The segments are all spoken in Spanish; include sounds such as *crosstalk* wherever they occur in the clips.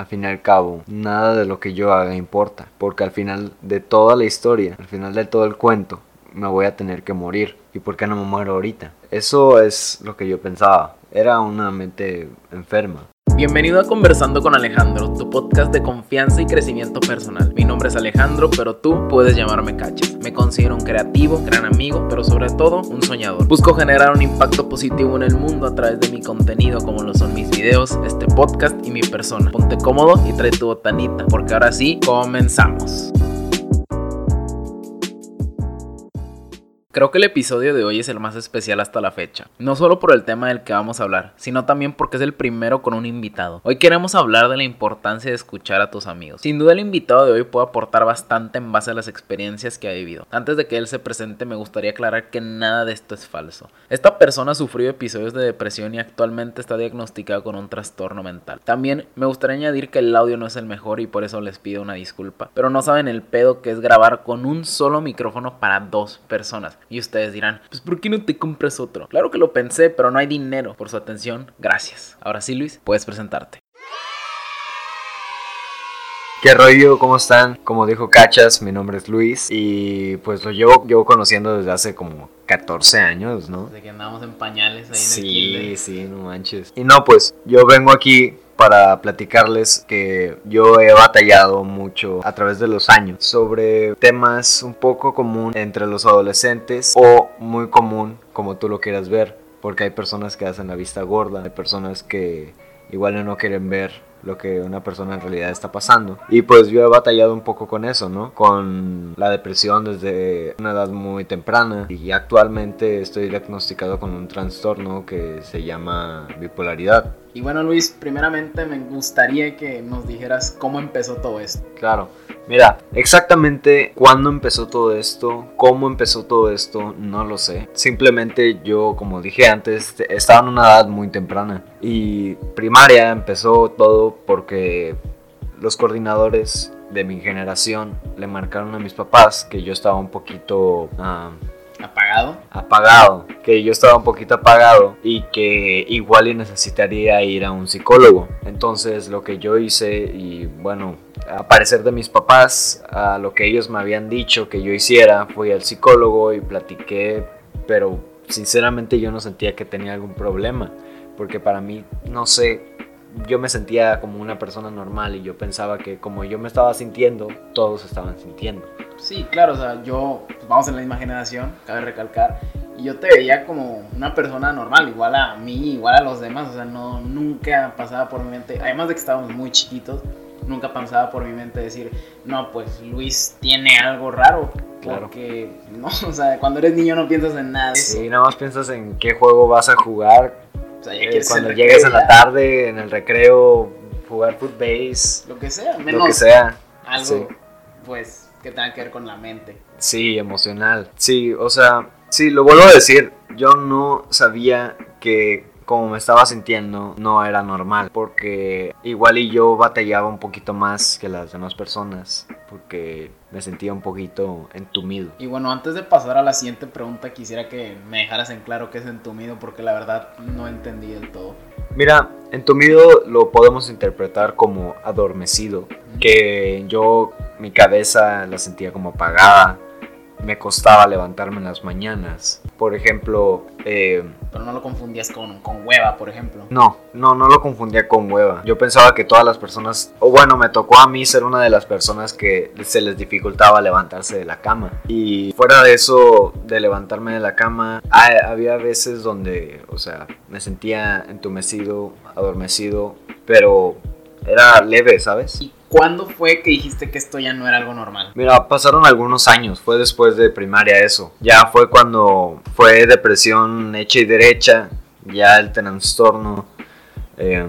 al fin y al cabo, nada de lo que yo haga importa, porque al final de toda la historia, al final de todo el cuento, me voy a tener que morir. ¿Y por qué no me muero ahorita? Eso es lo que yo pensaba. Era una mente enferma. Bienvenido a Conversando con Alejandro, tu podcast de confianza y crecimiento personal. Mi nombre es Alejandro, pero tú puedes llamarme Cachas. Me considero un creativo, gran amigo, pero sobre todo un soñador. Busco generar un impacto positivo en el mundo a través de mi contenido, como lo son mis videos, este podcast y mi persona. Ponte cómodo y trae tu botanita, porque ahora sí, comenzamos. Creo que el episodio de hoy es el más especial hasta la fecha, no solo por el tema del que vamos a hablar, sino también porque es el primero con un invitado. Hoy queremos hablar de la importancia de escuchar a tus amigos. Sin duda el invitado de hoy puede aportar bastante en base a las experiencias que ha vivido. Antes de que él se presente me gustaría aclarar que nada de esto es falso. Esta persona sufrió episodios de depresión y actualmente está diagnosticado con un trastorno mental. También me gustaría añadir que el audio no es el mejor y por eso les pido una disculpa, pero no saben el pedo que es grabar con un solo micrófono para dos personas. Y ustedes dirán, pues ¿por qué no te compras otro? Claro que lo pensé, pero no hay dinero. Por su atención, gracias. Ahora sí, Luis, puedes presentarte. ¿Qué rollo? ¿Cómo están? Como dijo Cachas, mi nombre es Luis y pues lo llevo, llevo conociendo desde hace como 14 años, ¿no? Desde que andamos en pañales ahí sí, en el Sí, sí, no manches. Y no, pues yo vengo aquí para platicarles que yo he batallado mucho a través de los años sobre temas un poco común entre los adolescentes o muy común como tú lo quieras ver, porque hay personas que hacen la vista gorda, hay personas que igual no quieren ver lo que una persona en realidad está pasando. Y pues yo he batallado un poco con eso, ¿no? Con la depresión desde una edad muy temprana y actualmente estoy diagnosticado con un trastorno que se llama bipolaridad. Y bueno Luis, primeramente me gustaría que nos dijeras cómo empezó todo esto. Claro, mira, exactamente cuándo empezó todo esto, cómo empezó todo esto, no lo sé. Simplemente yo, como dije antes, estaba en una edad muy temprana y primaria empezó todo porque los coordinadores de mi generación le marcaron a mis papás que yo estaba un poquito... Ah, ¿Apagado? Apagado, que yo estaba un poquito apagado y que igual y necesitaría ir a un psicólogo. Entonces lo que yo hice y bueno, a parecer de mis papás, a lo que ellos me habían dicho que yo hiciera, fui al psicólogo y platiqué, pero sinceramente yo no sentía que tenía algún problema, porque para mí, no sé, yo me sentía como una persona normal y yo pensaba que como yo me estaba sintiendo, todos estaban sintiendo. Sí, claro, o sea, yo, pues, vamos en la misma generación, cabe recalcar, y yo te veía como una persona normal, igual a mí, igual a los demás, o sea, no, nunca pasaba por mi mente, además de que estábamos muy chiquitos, nunca pasaba por mi mente decir, no, pues Luis tiene algo raro. Claro. Porque, no, *laughs* o sea, cuando eres niño no piensas en nada. Sí, nada más piensas en qué juego vas a jugar. O sea, ya eh, cuando llegues a la tarde, en el recreo, jugar footbase. Lo que sea, menos. Lo que sea. Algo, pues, que tenga que ver con la mente. Sí, emocional. Sí, o sea, sí, lo vuelvo a decir, yo no sabía que como me estaba sintiendo no era normal porque igual y yo batallaba un poquito más que las demás personas porque me sentía un poquito entumido. Y bueno, antes de pasar a la siguiente pregunta quisiera que me dejaras en claro qué es entumido porque la verdad no entendí del todo. Mira, entumido lo podemos interpretar como adormecido, que yo mi cabeza la sentía como apagada, me costaba levantarme en las mañanas. Por ejemplo... Eh, Pero no lo confundías con, con, hueva, por ejemplo. No, no, no lo confundía con hueva. Yo pensaba que todas las personas, o bueno, me tocó a mí ser una de las personas que se les dificultaba levantarse de la cama. Y fuera de eso, de levantarme de la cama, había veces donde, o sea, me sentía entumecido, adormecido, pero era leve, ¿sabes? ¿Cuándo fue que dijiste que esto ya no era algo normal? Mira, pasaron algunos años, fue después de primaria eso. Ya fue cuando fue depresión hecha y derecha, ya el trastorno. Eh,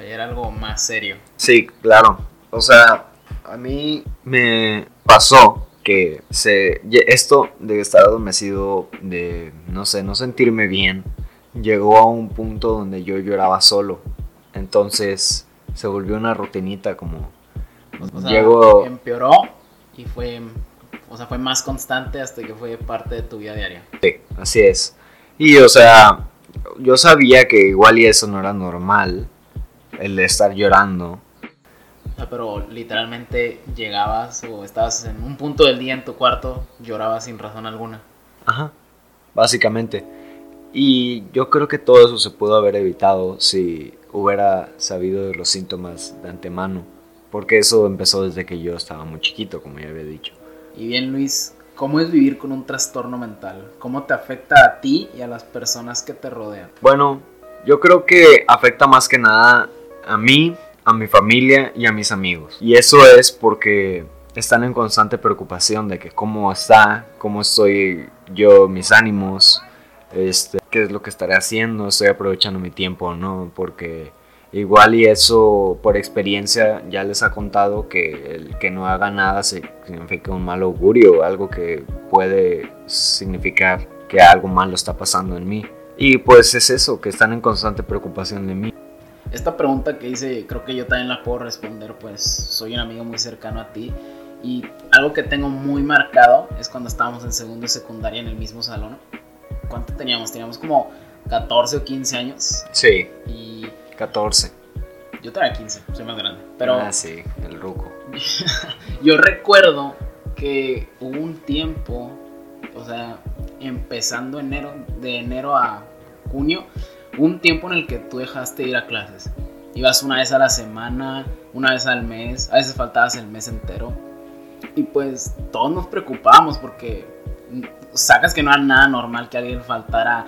era algo más serio. Sí, claro. O sea, a mí me pasó que se, esto de estar adormecido, de no sé, no sentirme bien, llegó a un punto donde yo lloraba solo. Entonces se volvió una rutinita como o sea, empeoró y fue, o sea, fue más constante hasta que fue parte de tu vida diaria. Sí, así es. Y, o sea, yo sabía que igual y eso no era normal, el de estar llorando. pero literalmente llegabas o estabas en un punto del día en tu cuarto, llorabas sin razón alguna. Ajá, básicamente. Y yo creo que todo eso se pudo haber evitado si hubiera sabido de los síntomas de antemano, porque eso empezó desde que yo estaba muy chiquito, como ya había dicho. Y bien, Luis, ¿cómo es vivir con un trastorno mental? ¿Cómo te afecta a ti y a las personas que te rodean? Bueno, yo creo que afecta más que nada a mí, a mi familia y a mis amigos. Y eso es porque están en constante preocupación de que cómo está, cómo estoy yo, mis ánimos, este, qué es lo que estaré haciendo, estoy aprovechando mi tiempo o no, porque igual y eso por experiencia ya les ha contado que el que no haga nada significa un mal augurio, algo que puede significar que algo malo está pasando en mí. Y pues es eso, que están en constante preocupación de mí. Esta pregunta que hice, creo que yo también la puedo responder, pues soy un amigo muy cercano a ti. Y algo que tengo muy marcado es cuando estábamos en segundo y secundaria en el mismo salón. ¿Cuánto teníamos? Teníamos como 14 o 15 años. Sí. Y 14. Yo tenía 15, soy más grande. Pero ah, sí, el ruco. *laughs* yo recuerdo que hubo un tiempo, o sea, empezando enero, de enero a junio, un tiempo en el que tú dejaste de ir a clases. Ibas una vez a la semana, una vez al mes, a veces faltabas el mes entero. Y pues todos nos preocupábamos porque sacas que no era nada normal que alguien faltara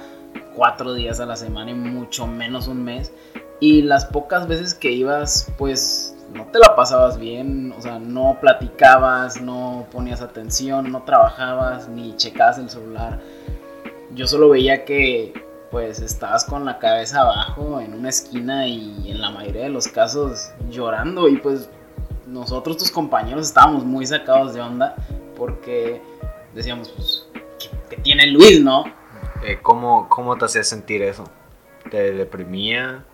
cuatro días a la semana y mucho menos un mes. Y las pocas veces que ibas, pues no te la pasabas bien, o sea, no platicabas, no ponías atención, no trabajabas, ni checabas el celular. Yo solo veía que pues estabas con la cabeza abajo en una esquina y en la mayoría de los casos llorando y pues nosotros tus compañeros estábamos muy sacados de onda porque decíamos pues ¿qué, tiene Luis, no? Eh, ¿cómo, ¿Cómo te hacía sentir eso? ¿Te deprimía?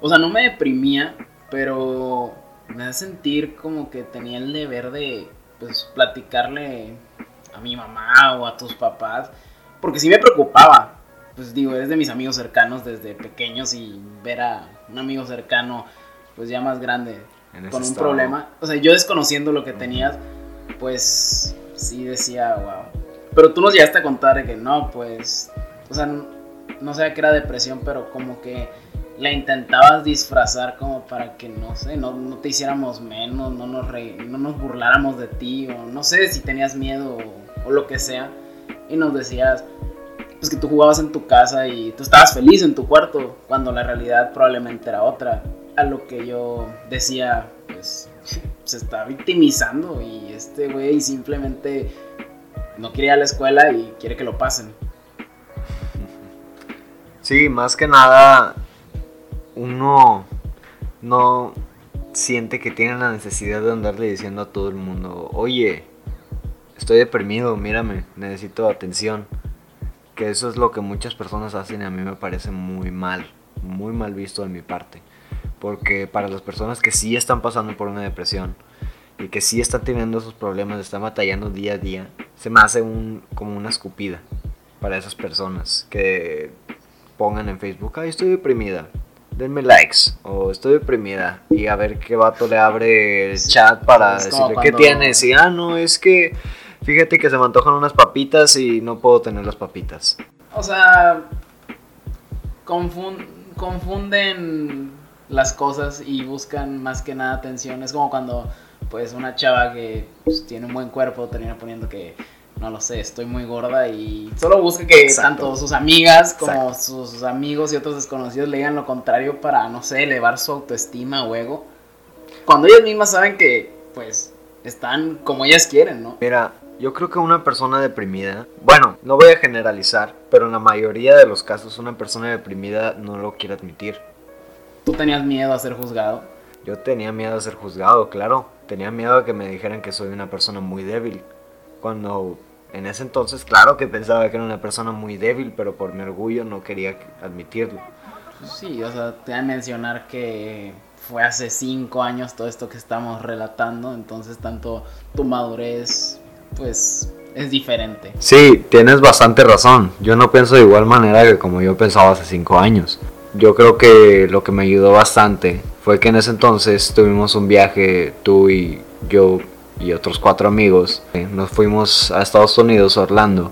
O sea, no me deprimía, pero me hace sentir como que tenía el deber de pues platicarle a mi mamá o a tus papás, porque sí me preocupaba. Pues digo, eres de mis amigos cercanos desde pequeños y ver a un amigo cercano pues ya más grande con un problema, o sea, yo desconociendo lo que tenías, pues sí decía, wow. Pero tú nos llegaste a contar que no, pues, o sea, no sabía que era depresión, pero como que la intentabas disfrazar como para que, no sé, no, no te hiciéramos menos, no nos, no nos burláramos de ti, o no sé si tenías miedo o, lo que sea, y nos decías, pues que tú jugabas en tu casa y tú estabas feliz en tu cuarto, cuando la realidad probablemente era otra. A lo que yo decía, pues *laughs* se está victimizando y este güey simplemente no quiere a la escuela y quiere que lo pasen. Sí, más que nada uno no siente que tiene la necesidad de andarle diciendo a todo el mundo, oye, estoy deprimido, mírame, necesito atención. Que eso es lo que muchas personas hacen y a mí me parece muy mal, muy mal visto de mi parte. Porque para las personas que sí están pasando por una depresión y que sí están teniendo esos problemas, están batallando día a día, se me hace un, como una escupida para esas personas que pongan en Facebook, ay, estoy deprimida, denme likes o estoy deprimida y a ver qué vato le abre el chat para decirle qué tienes y ah no es que fíjate que se me antojan unas papitas y no puedo tener las papitas. O sea, confunden las cosas y buscan más que nada atención. Es como cuando pues una chava que pues, tiene un buen cuerpo termina poniendo que no lo sé, estoy muy gorda y solo busca que tanto sus amigas como sus amigos y otros desconocidos le digan lo contrario para, no sé, elevar su autoestima o ego. Cuando ellas mismas saben que, pues, están como ellas quieren, ¿no? Mira, yo creo que una persona deprimida, bueno, no voy a generalizar, pero en la mayoría de los casos una persona deprimida no lo quiere admitir. ¿Tú tenías miedo a ser juzgado? Yo tenía miedo a ser juzgado, claro. Tenía miedo a que me dijeran que soy una persona muy débil. Cuando en ese entonces, claro que pensaba que era una persona muy débil, pero por mi orgullo no quería admitirlo. Sí, o sea, te voy a mencionar que fue hace cinco años todo esto que estamos relatando, entonces tanto tu madurez, pues, es diferente. Sí, tienes bastante razón. Yo no pienso de igual manera que como yo pensaba hace cinco años. Yo creo que lo que me ayudó bastante fue que en ese entonces tuvimos un viaje, tú y yo y otros cuatro amigos. eh, Nos fuimos a Estados Unidos, Orlando,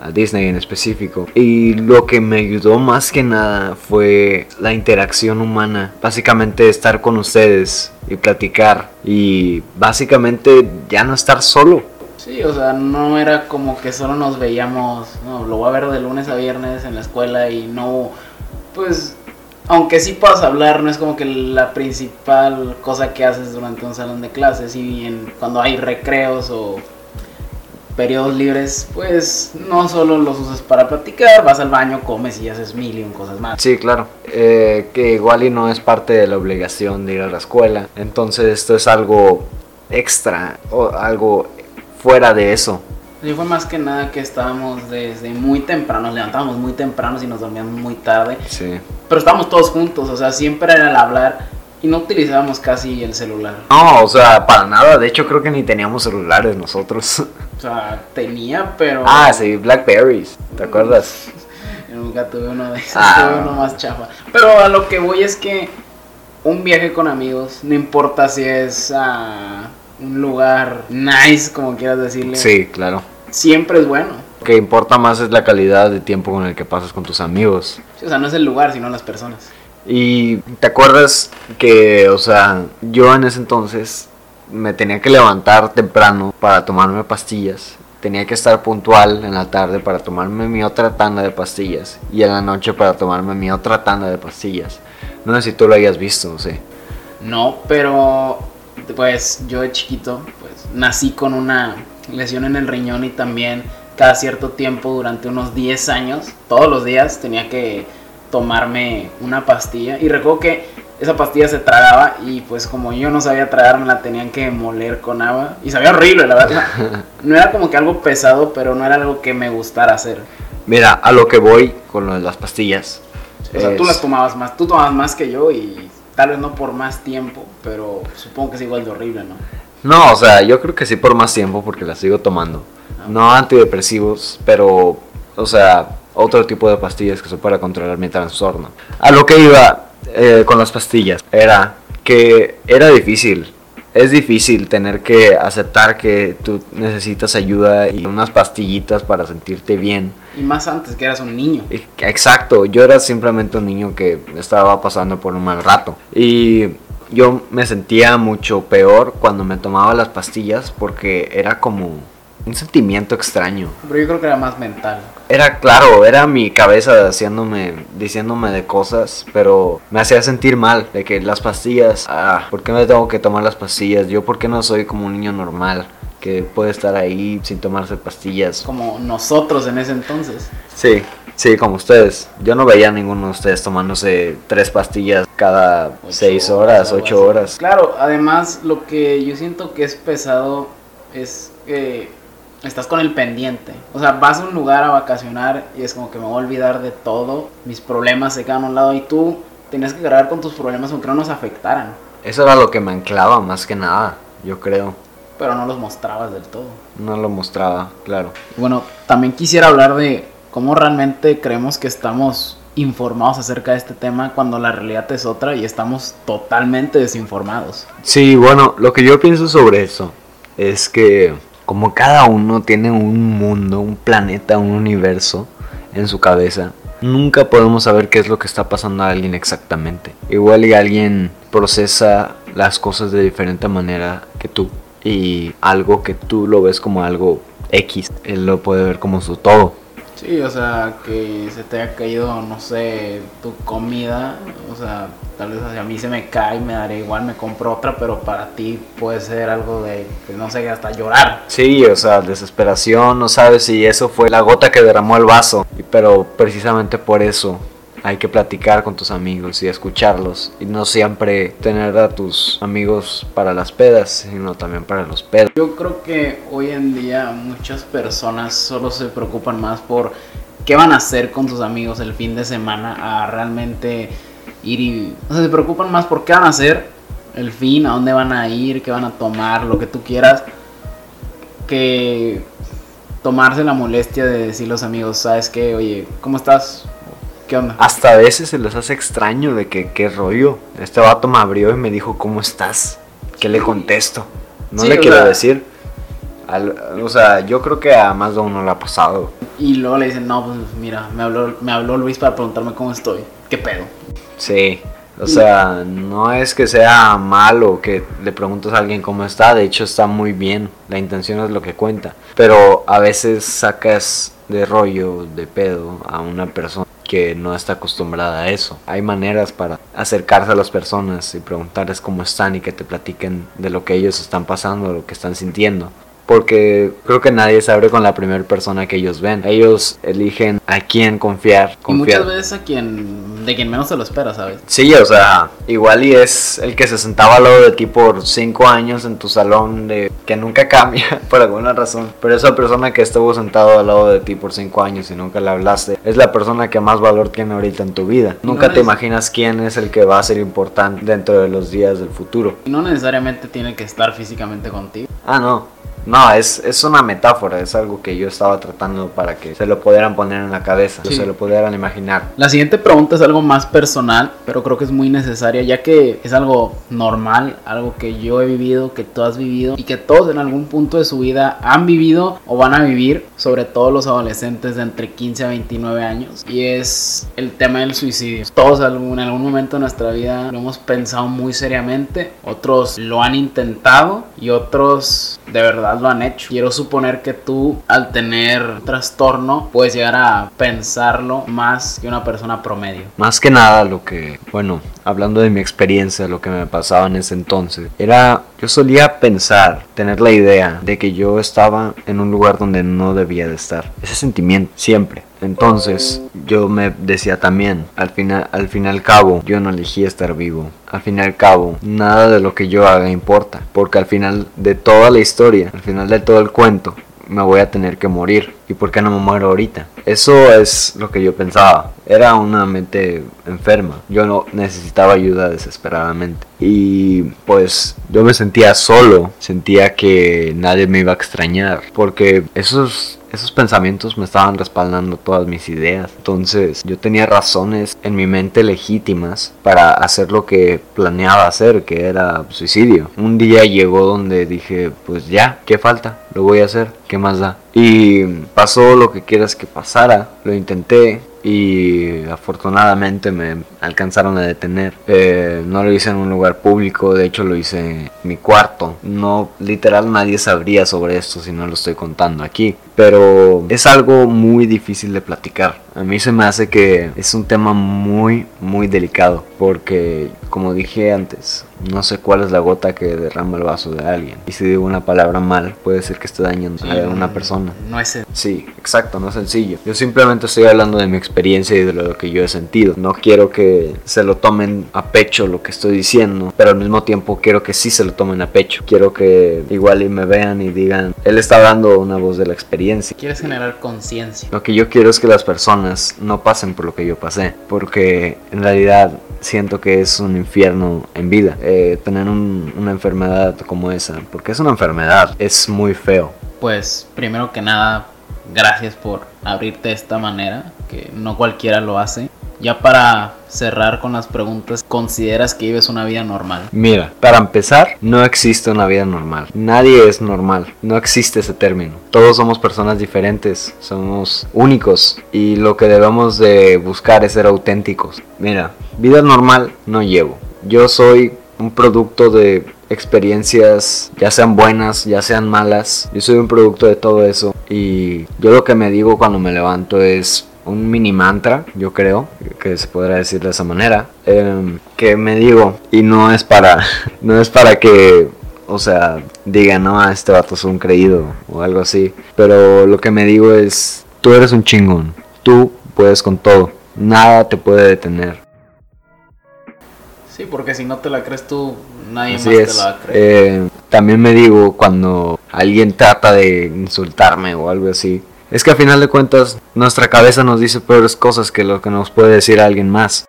a Disney en específico. Y lo que me ayudó más que nada fue la interacción humana. Básicamente estar con ustedes y platicar. Y básicamente ya no estar solo. Sí, o sea, no era como que solo nos veíamos, no, lo voy a ver de lunes a viernes en la escuela y no, pues, aunque sí puedas hablar, no es como que la principal cosa que haces durante un salón de clases y en, cuando hay recreos o periodos libres, pues no solo los usas para platicar, vas al baño, comes y haces mil y un cosas más. Sí, claro. Eh, que igual y no es parte de la obligación de ir a la escuela. Entonces esto es algo extra o algo fuera de eso. Sí, fue más que nada que estábamos desde muy temprano, nos levantábamos muy temprano y nos dormíamos muy tarde. Sí. Pero estábamos todos juntos, o sea, siempre era el hablar y no utilizábamos casi el celular. No, o sea, para nada. De hecho, creo que ni teníamos celulares nosotros. O sea, tenía, pero. ah, sí, Blackberries. ¿Te acuerdas? Yo *laughs* nunca tuve uno de esos, Ah. tuve uno más chafa. Pero a lo que voy es que un viaje con amigos, no importa si es a un lugar nice, como quieras decirle, Sí, claro. Siempre es bueno. Lo que importa más es la calidad de tiempo con el que pasas con tus amigos. Sí, o sea, no es el lugar, sino las personas. Y te acuerdas que, o sea, yo en ese entonces me tenía que levantar temprano para tomarme pastillas. Tenía que estar puntual en la tarde para tomarme mi otra tanda de pastillas. Y en la noche para tomarme mi otra tanda de pastillas. No sé si tú lo hayas visto, no sé. No, pero pues yo de chiquito pues nací con una lesión en el riñón y también cada cierto tiempo durante unos 10 años, todos los días tenía que tomarme una pastilla y recuerdo que esa pastilla se tragaba y pues como yo no sabía tragar me la tenían que moler con agua y sabía horrible la verdad. *laughs* No era como que algo pesado, pero no era algo que me gustara hacer. Mira, a lo que voy con lo de las pastillas. O sea, tú las tomabas más, tú tomabas más que yo y tal vez no por más tiempo, pero supongo que es igual de horrible, ¿no? No, o sea, yo creo que sí por más tiempo porque las sigo tomando. No antidepresivos, pero, o sea, otro tipo de pastillas que son para controlar mi trastorno. A lo que iba eh, con las pastillas era que era difícil. Es difícil tener que aceptar que tú necesitas ayuda y unas pastillitas para sentirte bien. Y más antes que eras un niño. Exacto, yo era simplemente un niño que estaba pasando por un mal rato. Y yo me sentía mucho peor cuando me tomaba las pastillas porque era como un sentimiento extraño. Pero yo creo que era más mental. Era claro, era mi cabeza haciéndome, diciéndome de cosas, pero me hacía sentir mal de que las pastillas, ah, ¿por qué me tengo que tomar las pastillas? Yo, ¿por qué no soy como un niño normal que puede estar ahí sin tomarse pastillas? Como nosotros en ese entonces. Sí, sí, como ustedes. Yo no veía a ninguno de ustedes tomándose tres pastillas cada Ocho seis horas, ocho horas. Claro, además lo que yo siento que es pesado es que estás con el pendiente. O sea, vas a un lugar a vacacionar y es como que me voy a olvidar de todo. Mis problemas se quedan a un lado y tú tenías que cargar con tus problemas aunque no nos afectaran. Eso era lo que me anclaba más que nada, yo creo. Pero no los mostrabas del todo. No lo mostraba, claro. Bueno, también quisiera hablar de cómo realmente creemos que estamos informados acerca de este tema cuando la realidad es otra y estamos totalmente desinformados. Sí, bueno, lo que yo pienso sobre eso es que como cada uno tiene un mundo, un planeta, un universo en su cabeza, nunca podemos saber qué es lo que está pasando a alguien exactamente. Igual y alguien procesa las cosas de diferente manera que tú y algo que tú lo ves como algo X, él lo puede ver como su todo. Sí, o sea, que se te haya caído, no sé, tu comida, o sea, tal vez a mí se me cae, me daré igual, me compro otra, pero para ti puede ser algo de, que no sé, hasta llorar. Sí, o sea, desesperación, no sabes si eso fue la gota que derramó el vaso, pero precisamente por eso hay que platicar con tus amigos y escucharlos y no siempre tener a tus amigos para las pedas, sino también para los pedos. Yo creo que hoy en día muchas personas solo se preocupan más por qué van a hacer con sus amigos el fin de semana a realmente ir y... O sea, se preocupan más por qué van a hacer el fin, a dónde van a ir, qué van a tomar, lo que tú quieras, que tomarse la molestia de decir los amigos, ¿sabes qué? Oye, ¿cómo estás? ¿Qué onda? Hasta a veces se les hace extraño de que qué rollo. Este vato me abrió y me dijo, ¿cómo estás? ¿Qué le contesto? No Sí, le quiero sea- decir. Al- o sea, yo creo que a más de uno le ha pasado. Y luego le dicen, no, pues mira, me habló, me habló Luis para preguntarme cómo estoy. ¿Qué pedo? Sí. O sea, no es que sea malo que le preguntes a alguien cómo está, de hecho está muy bien, la intención es lo que cuenta. Pero a veces sacas de rollo, de pedo a una persona que no está acostumbrada a eso. Hay maneras para acercarse a las personas y preguntarles cómo están y que te platiquen de lo que ellos están pasando, lo que están sintiendo. Porque creo que nadie se abre con la primera persona que ellos ven. Ellos eligen a quién confiar. Y confiar. muchas veces a quien, de quien menos se lo espera, ¿sabes? Sí, o sea, igual y es el que se sentaba al lado de ti por cinco años en tu salón de que nunca cambia *laughs* por alguna razón. Pero esa persona que estuvo sentado al lado de ti por cinco años y nunca le hablaste es la persona que más valor tiene ahorita en tu vida. Y no Nunca te imaginas quién es el que va a ser importante dentro de los días del futuro. Y no necesariamente tiene que estar físicamente contigo. Ah, no. No, es, es una metáfora, es algo que yo estaba tratando para que se lo pudieran poner en la cabeza, Sí. se lo pudieran imaginar. La siguiente pregunta es algo más personal, pero creo que es muy necesaria, ya que es algo normal, algo que yo he vivido, que tú has vivido y que todos en algún punto de su vida han vivido o van a vivir, sobre todo los adolescentes de entre 15 a 29 años, y es el tema del suicidio. Todos en algún momento de nuestra vida lo hemos pensado muy seriamente, otros lo han intentado y otros de verdad lo han hecho. Quiero suponer que tú al tener trastorno puedes llegar a pensarlo más que una persona promedio. Más que nada lo que, bueno, hablando de mi experiencia, lo que me pasaba en ese entonces, era, yo solía pensar, tener la idea de que yo estaba en un lugar donde no debía de estar. Ese sentimiento, siempre. Entonces, yo me decía también, al final, al fin y al cabo, yo no elegí estar vivo. Al fin y al cabo, nada de lo que yo haga importa, porque al final de toda la historia, al final de todo el cuento, me voy a tener que morir. ¿Y por qué no me muero ahorita? Eso es lo que yo pensaba. Era una mente enferma. Yo no necesitaba ayuda desesperadamente. Y pues yo me sentía solo. Sentía que nadie me iba a extrañar. Porque esos esos pensamientos me estaban respaldando todas mis ideas. Entonces yo tenía razones en mi mente legítimas para hacer lo que planeaba hacer, que era suicidio. Un día llegó donde dije, pues ya, ¿qué falta? Lo voy a hacer, ¿qué más da? Y pasó lo que quieras que pasara, lo intenté y afortunadamente me alcanzaron a detener. Eh, no lo hice en un lugar público, de hecho lo hice en mi cuarto. No, literal nadie sabría sobre esto si no lo estoy contando aquí. Pero es algo muy difícil de platicar. A mí se me hace que es un tema muy, muy delicado. Porque, como dije antes, no sé cuál es la gota que derrama el vaso de alguien. Y si digo una palabra mal, puede ser que esté dañando a una persona. No es Sí, exacto, no es sencillo. Yo simplemente estoy hablando de mi experiencia y de lo que yo he sentido. No quiero que se lo tomen a pecho lo que estoy diciendo, pero al mismo tiempo quiero que sí se lo tomen a pecho. Quiero que igual y me vean y digan, él está dando una voz de la experiencia. Quieres generar conciencia. Lo que yo quiero es que las personas no pasen por lo que yo pasé, porque en realidad siento que es un infierno en vida eh, tener un- una enfermedad como esa, porque es una enfermedad, es muy feo. Pues primero que nada, gracias por abrirte de esta manera, que no cualquiera lo hace. Ya para cerrar con las preguntas, ¿consideras que vives una vida normal? Mira, para empezar, no existe una vida normal. Nadie es normal. No existe ese término. Todos somos personas diferentes, somos únicos y lo que debemos de buscar es ser auténticos. Mira, vida normal no llevo. Yo soy un producto de experiencias, ya sean buenas, ya sean malas. Yo soy un producto de todo eso y yo lo que me digo cuando me levanto es un mini mantra, yo creo, que se podrá decir de esa manera, em, que me digo, y no es para, *laughs* no es para que, o sea, digan, no, "Ah, este vato es un creído o algo así, pero lo que me digo es, tú eres un chingón, tú puedes con todo, nada te puede detener. Sí, porque si no te la crees tú, nadie Así más es. te la va a creer. Eh, también me digo cuando alguien trata de insultarme o algo así. Es que a final de cuentas nuestra cabeza nos dice peores cosas que lo que nos puede decir alguien más.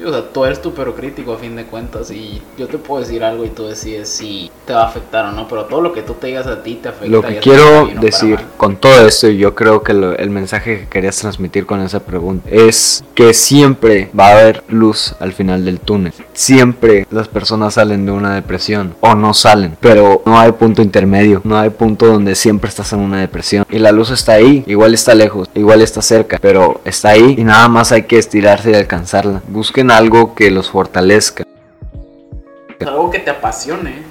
Sí, o sea, tú eres tu pero crítico a fin de cuentas y yo te puedo decir algo y tú decides si te va a afectar o no, pero todo lo que tú te digas a ti te afecta. Lo que quiero decir con todo esto, y yo creo que el mensaje que querías transmitir con esa pregunta es que siempre va a haber luz al final del túnel. Siempre las personas salen de una depresión o no salen, pero no hay punto intermedio, no hay punto donde siempre estás en una depresión y la luz está ahí, igual está lejos, igual está cerca, pero está ahí y nada más hay que estirarse y alcanzarla. Busquen algo que los fortalezca. Algo que te apasione,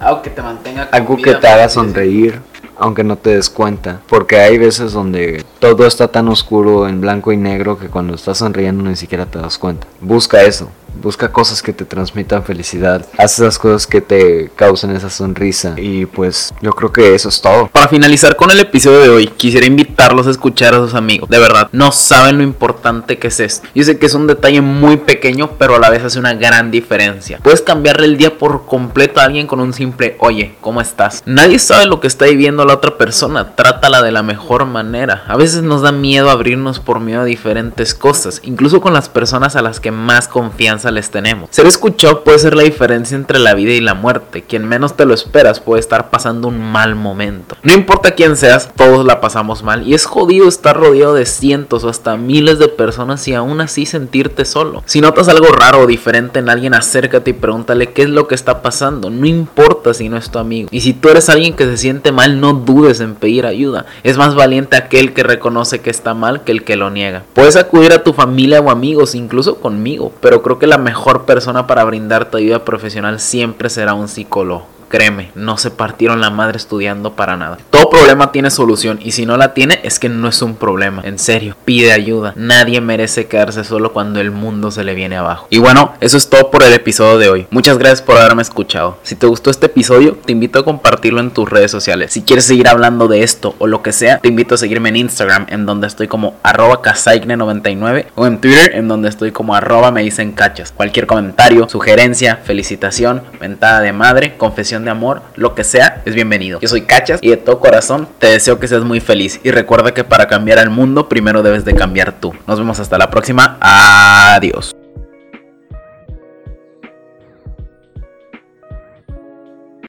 algo que te mantenga. algo que te haga sonreír, aunque no te des cuenta. Porque hay veces donde todo está tan oscuro en blanco y negro que cuando estás sonriendo ni siquiera te das cuenta. Busca eso. Busca cosas que te transmitan felicidad. Haz esas cosas que te causen esa sonrisa. Y pues yo creo que eso es todo. Para finalizar con el episodio de hoy, quisiera invitarlos a escuchar a sus amigos. De verdad, no saben lo importante que es esto. Yo sé que es un detalle muy pequeño, pero a la vez hace una gran diferencia. Puedes cambiarle el día por completo a alguien con un simple oye, ¿cómo estás? Nadie sabe lo que está viviendo la otra persona. Trátala de la mejor manera. A veces nos da miedo abrirnos por miedo a diferentes cosas, incluso con las personas a las que más confianza les tenemos. Ser escuchado puede ser la diferencia entre la vida y la muerte. Quien menos te lo esperas puede estar pasando un mal momento. No importa quién seas, todos la pasamos mal y es jodido estar rodeado de cientos o hasta miles de personas y aún así sentirte solo. Si notas algo raro o diferente en alguien, acércate y pregúntale qué es lo que está pasando. No importa si no es tu amigo. Y si tú eres alguien que se siente mal, no dudes en pedir ayuda. Es más valiente aquel que reconoce que está mal que el que lo niega. Puedes acudir a tu familia o amigos, incluso conmigo, pero creo que la mejor persona para brindarte ayuda profesional siempre será un psicólogo. Créeme, no se partieron la madre estudiando para nada. Todo problema tiene solución y si no la tiene es que no es un problema. En serio, pide ayuda. Nadie merece quedarse solo cuando el mundo se le viene abajo. Y bueno, eso es todo por el episodio de hoy. Muchas gracias por haberme escuchado. Si te gustó este episodio, te invito a compartirlo en tus redes sociales. Si quieres seguir hablando de esto o lo que sea, te invito a seguirme en Instagram en donde estoy como arroba 99 o en Twitter en donde estoy como arroba me dicen cachas. Cualquier comentario, sugerencia, felicitación, mentada de madre, confesión de amor, lo que sea, es bienvenido. Yo soy Cachas y de todo corazón te deseo que seas muy feliz. Y recuerda que para cambiar al mundo primero debes de cambiar tú. Nos vemos hasta la próxima. Adiós.